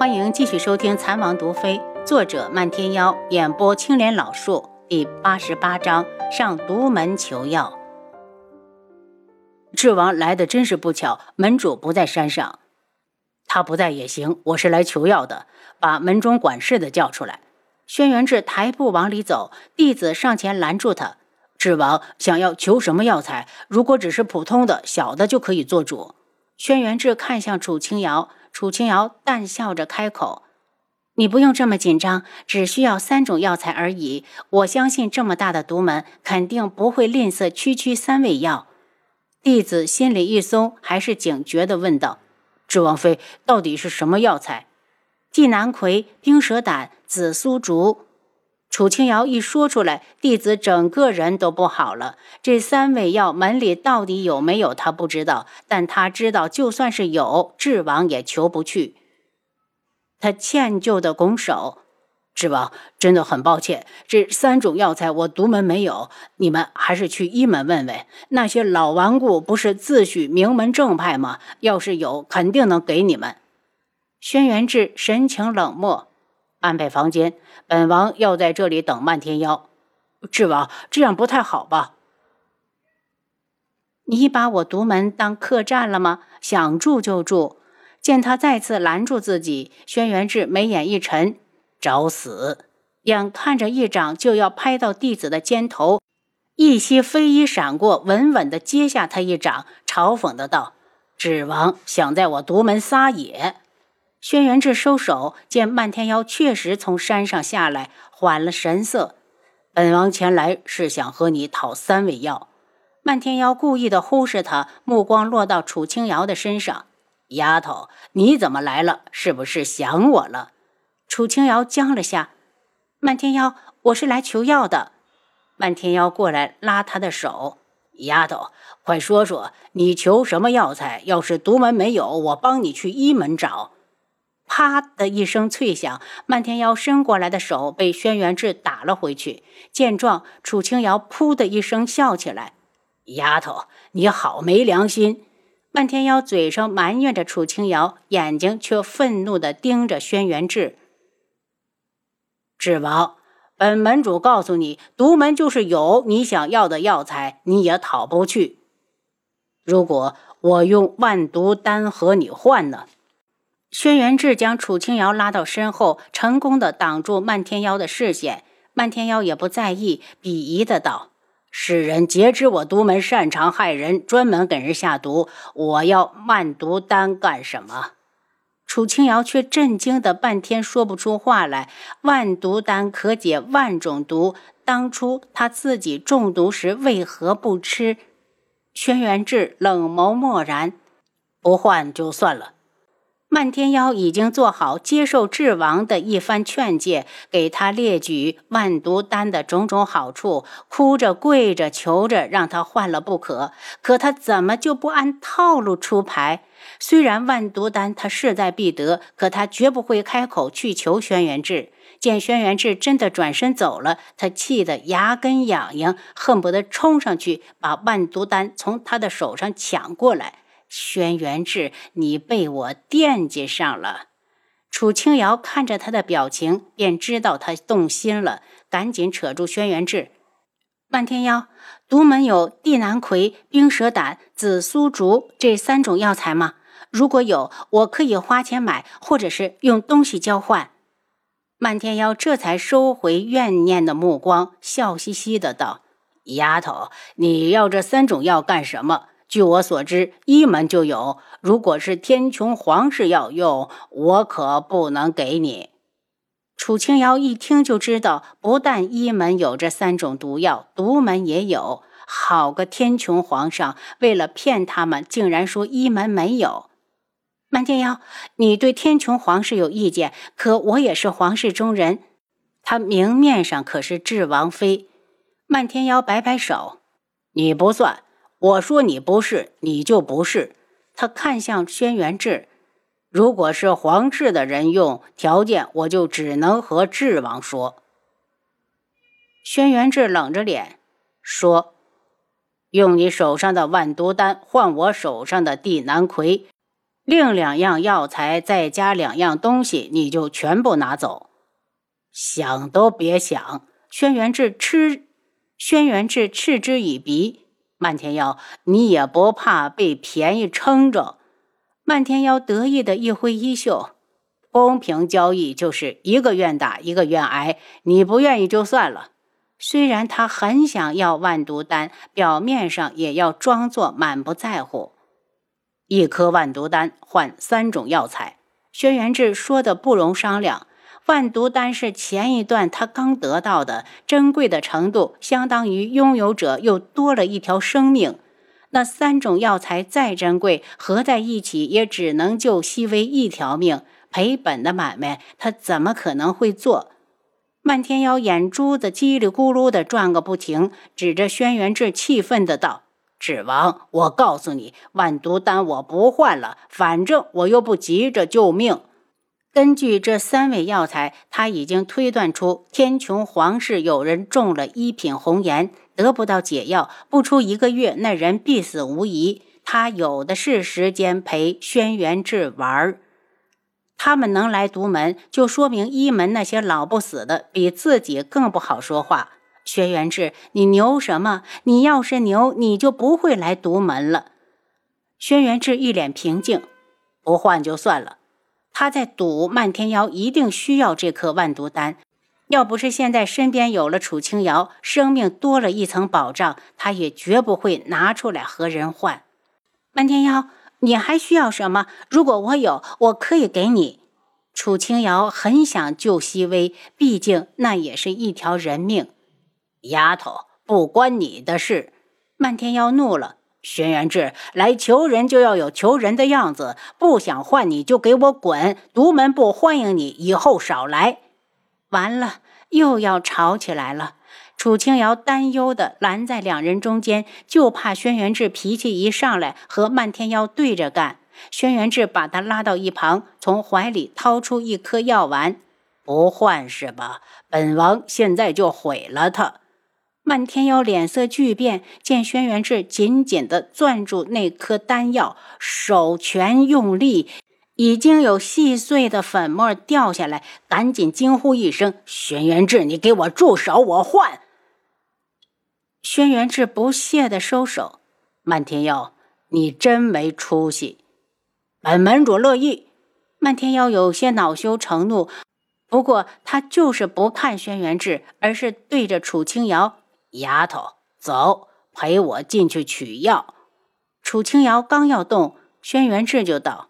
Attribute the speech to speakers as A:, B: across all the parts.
A: 欢迎继续收听《残王毒妃》，作者漫天妖，演播青莲老树，第八十八章上独门求药。智王来的真是不巧，门主不在山上，他不在也行。我是来求药的，把门中管事的叫出来。轩辕志抬步往里走，弟子上前拦住他。智王想要求什么药材？如果只是普通的小的，就可以做主。轩辕志看向楚清瑶。楚清瑶淡笑着开口：“你不用这么紧张，只需要三种药材而已。我相信这么大的毒门，肯定不会吝啬区区三味药。”弟子心里一松，还是警觉地问道：“智王妃，到底是什么药材？”季南葵、冰蛇胆、紫苏竹。楚清瑶一说出来，弟子整个人都不好了。这三味药门里到底有没有，他不知道，但他知道，就算是有，智王也求不去。他歉疚的拱手：“智王，真的很抱歉，这三种药材我独门没有，你们还是去一门问问。那些老顽固不是自诩名门正派吗？要是有，肯定能给你们。”轩辕志神情冷漠。安排房间，本王要在这里等漫天妖。智王，这样不太好吧？你把我独门当客栈了吗？想住就住。见他再次拦住自己，轩辕志眉眼一沉，找死！眼看着一掌就要拍到弟子的肩头，一袭飞衣闪过，稳稳的接下他一掌，嘲讽的道：“智王想在我独门撒野？”轩辕志收手，见漫天妖确实从山上下来，缓了神色。本王前来是想和你讨三味药。漫天妖故意的忽视他，目光落到楚清瑶的身上。丫头，你怎么来了？是不是想我了？楚清瑶僵了下。漫天妖，我是来求药的。漫天妖过来拉他的手。丫头，快说说，你求什么药材？要是独门没有，我帮你去一门找。啪的一声脆响，漫天妖伸过来的手被轩辕志打了回去。见状，楚清瑶噗的一声笑起来：“丫头，你好没良心！”漫天妖嘴上埋怨着楚清瑶，眼睛却愤怒地盯着轩辕志。智王，本门主告诉你，独门就是有你想要的药材，你也讨不去。如果我用万毒丹和你换呢？轩辕志将楚清瑶拉到身后，成功的挡住漫天妖的视线。漫天妖也不在意，鄙夷的道：“世人皆知我独门擅长害人，专门给人下毒。我要万毒丹干什么？”楚清瑶却震惊的半天说不出话来。万毒丹可解万种毒，当初他自己中毒时为何不吃？轩辕志冷眸漠然：“不换就算了。”漫天妖已经做好接受智王的一番劝诫，给他列举万毒丹的种种好处，哭着跪着求着让他换了不可。可他怎么就不按套路出牌？虽然万毒丹他势在必得，可他绝不会开口去求轩辕志。见轩辕志真的转身走了，他气得牙根痒痒，恨不得冲上去把万毒丹从他的手上抢过来。轩辕志，你被我惦记上了。楚清瑶看着他的表情，便知道他动心了，赶紧扯住轩辕志。漫天妖，独门有地南葵、冰蛇胆、紫苏竹这三种药材吗？如果有，我可以花钱买，或者是用东西交换。漫天妖这才收回怨念的目光，笑嘻嘻的道：“丫头，你要这三种药干什么？”据我所知，一门就有。如果是天穹皇室要用，我可不能给你。楚清瑶一听就知道，不但一门有这三种毒药，独门也有。好个天穹皇上，为了骗他们，竟然说一门没有。漫天妖，你对天穹皇室有意见，可我也是皇室中人，他明面上可是智王妃。漫天妖摆摆手，你不算。我说你不是，你就不是。他看向轩辕志，如果是皇室的人用条件，我就只能和智王说。轩辕志冷着脸说：“用你手上的万毒丹换我手上的地南葵，另两样药材再加两样东西，你就全部拿走。想都别想！轩辕志嗤，轩辕志嗤之以鼻。漫天妖，你也不怕被便宜撑着？漫天妖得意的一挥衣袖，公平交易就是一个愿打，一个愿挨。你不愿意就算了。虽然他很想要万毒丹，表面上也要装作满不在乎。一颗万毒丹换三种药材，轩辕志说的不容商量。万毒丹是前一段他刚得到的，珍贵的程度相当于拥有者又多了一条生命。那三种药材再珍贵，合在一起也只能救熹微一条命。赔本的买卖，他怎么可能会做？漫天妖眼珠子叽里咕噜的转个不停，指着轩辕志气愤的道：“指王，我告诉你，万毒丹我不换了，反正我又不急着救命。根据这三味药材，他已经推断出天穹皇室有人中了一品红颜，得不到解药，不出一个月，那人必死无疑。他有的是时间陪轩辕志玩儿。”他们能来独门，就说明一门那些老不死的比自己更不好说话。轩辕志，你牛什么？你要是牛，你就不会来独门了。轩辕志一脸平静，不换就算了。他在赌漫天妖一定需要这颗万毒丹，要不是现在身边有了楚清瑶，生命多了一层保障，他也绝不会拿出来和人换。漫天妖。你还需要什么？如果我有，我可以给你。楚清瑶很想救熹微，毕竟那也是一条人命。丫头，不关你的事。漫天妖怒了。轩辕志来求人就要有求人的样子，不想换你就给我滚！独门不欢迎你，以后少来。完了，又要吵起来了。楚清瑶担忧地拦在两人中间，就怕轩辕志脾气一上来和漫天妖对着干。轩辕志把他拉到一旁，从怀里掏出一颗药丸，不换是吧？本王现在就毁了他。漫天妖脸色巨变，见轩辕志紧紧地攥住那颗丹药，手拳用力。已经有细碎的粉末掉下来，赶紧惊呼一声：“轩辕志，你给我住手！我换。”轩辕志不屑地收手。漫天妖，你真没出息！本门主乐意。漫天妖有些恼羞成怒，不过他就是不看轩辕志，而是对着楚清瑶：“丫头，走，陪我进去取药。”楚清瑶刚要动，轩辕志就道：“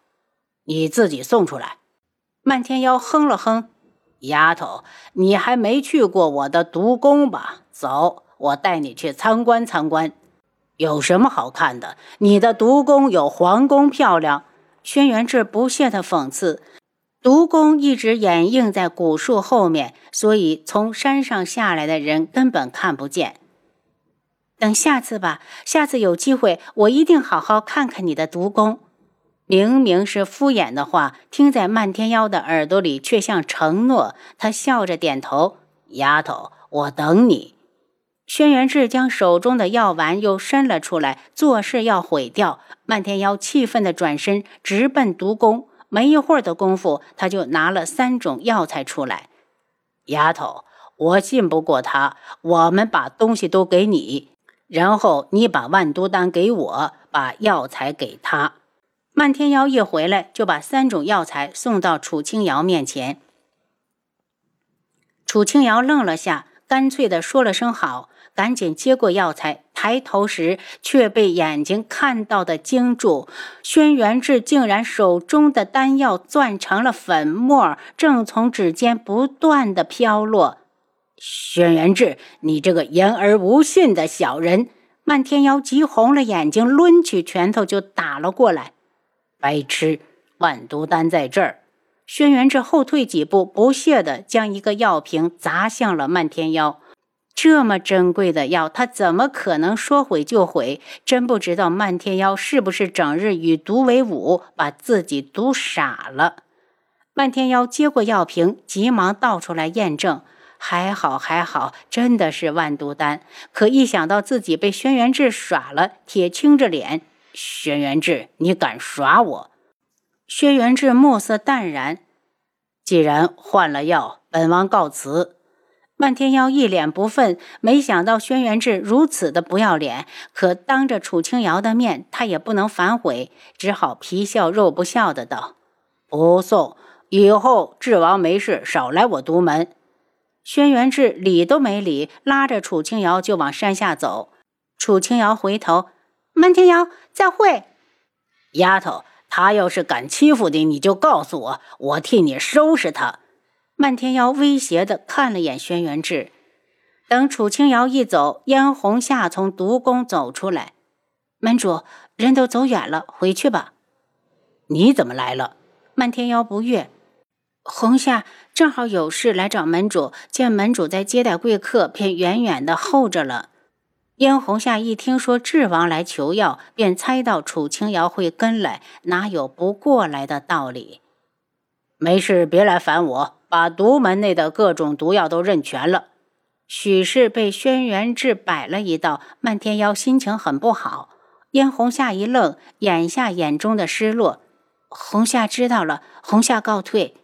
A: 你自己送出来。”漫天妖哼了哼：“丫头，你还没去过我的毒宫吧？走。”我带你去参观参观，有什么好看的？你的毒宫有皇宫漂亮。轩辕志不屑地讽刺：“毒功一直掩映在古树后面，所以从山上下来的人根本看不见。等下次吧，下次有机会，我一定好好看看你的毒功。”明明是敷衍的话，听在漫天妖的耳朵里却像承诺。他笑着点头：“丫头，我等你。”轩辕志将手中的药丸又伸了出来，作势要毁掉。漫天妖气愤地转身，直奔毒功。没一会儿的功夫，他就拿了三种药材出来。丫头，我信不过他，我们把东西都给你，然后你把万毒丹给我，把药材给他。漫天妖一回来，就把三种药材送到楚清瑶面前。楚清瑶愣了下，干脆的说了声好。赶紧接过药材，抬头时却被眼睛看到的惊住。轩辕志竟然手中的丹药攥成了粉末，正从指尖不断的飘落。轩辕志，你这个言而无信的小人！漫天妖急红了眼睛，抡起拳头就打了过来。白痴，万毒丹在这儿！轩辕志后退几步，不屑的将一个药瓶砸向了漫天妖。这么珍贵的药，他怎么可能说毁就毁？真不知道漫天妖是不是整日与毒为伍，把自己毒傻了。漫天妖接过药瓶，急忙倒出来验证，还好还好，真的是万毒丹。可一想到自己被轩辕志耍了，铁青着脸：“轩辕志，你敢耍我？”轩辕志目色淡然。既然换了药，本王告辞。漫天妖一脸不忿，没想到轩辕志如此的不要脸，可当着楚清瑶的面，他也不能反悔，只好皮笑肉不笑的道：“不送，以后智王没事少来我独门。”轩辕志理都没理，拉着楚清瑶就往山下走。楚清瑶回头：“漫天瑶，再会。”丫头。他要是敢欺负你，你就告诉我，我替你收拾他。漫天妖威胁地看了眼轩辕志。等楚清瑶一走，嫣红夏从毒宫走出来。门主，人都走远了，回去吧。你怎么来了？漫天妖不悦。红夏正好有事来找门主，见门主在接待贵客，便远远的候着了。嫣红夏一听说智王来求药，便猜到楚清瑶会跟来，哪有不过来的道理？没事，别来烦我，把毒门内的各种毒药都认全了。许是被轩辕志摆了一道，漫天妖心情很不好。嫣红夏一愣，眼下眼中的失落。红夏知道了，红夏告退。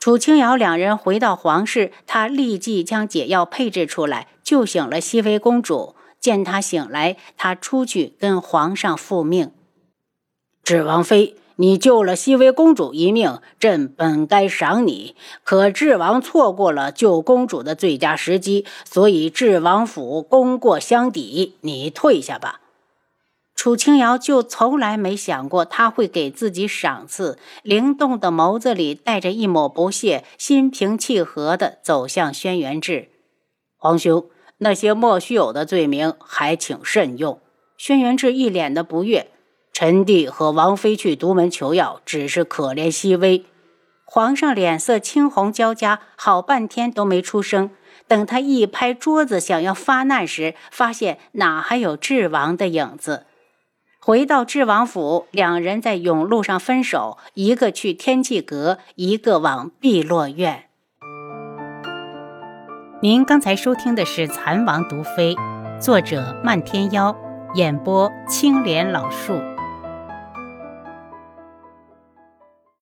A: 楚清瑶两人回到皇室，他立即将解药配置出来。救醒了熹妃公主，见她醒来，他出去跟皇上复命。指王妃，你救了熹妃公主一命，朕本该赏你。可智王错过了救公主的最佳时机，所以智王府功过相抵，你退下吧。楚清瑶就从来没想过他会给自己赏赐，灵动的眸子里带着一抹不屑，心平气和地走向轩辕志，皇兄。那些莫须有的罪名，还请慎用。轩辕志一脸的不悦。臣弟和王妃去独门求药，只是可怜熹微。皇上脸色青红交加，好半天都没出声。等他一拍桌子想要发难时，发现哪还有智王的影子。回到智王府，两人在甬路上分手，一个去天际阁，一个往碧落院。您刚才收听的是《蚕王毒妃》，作者漫天妖，演播青莲老树。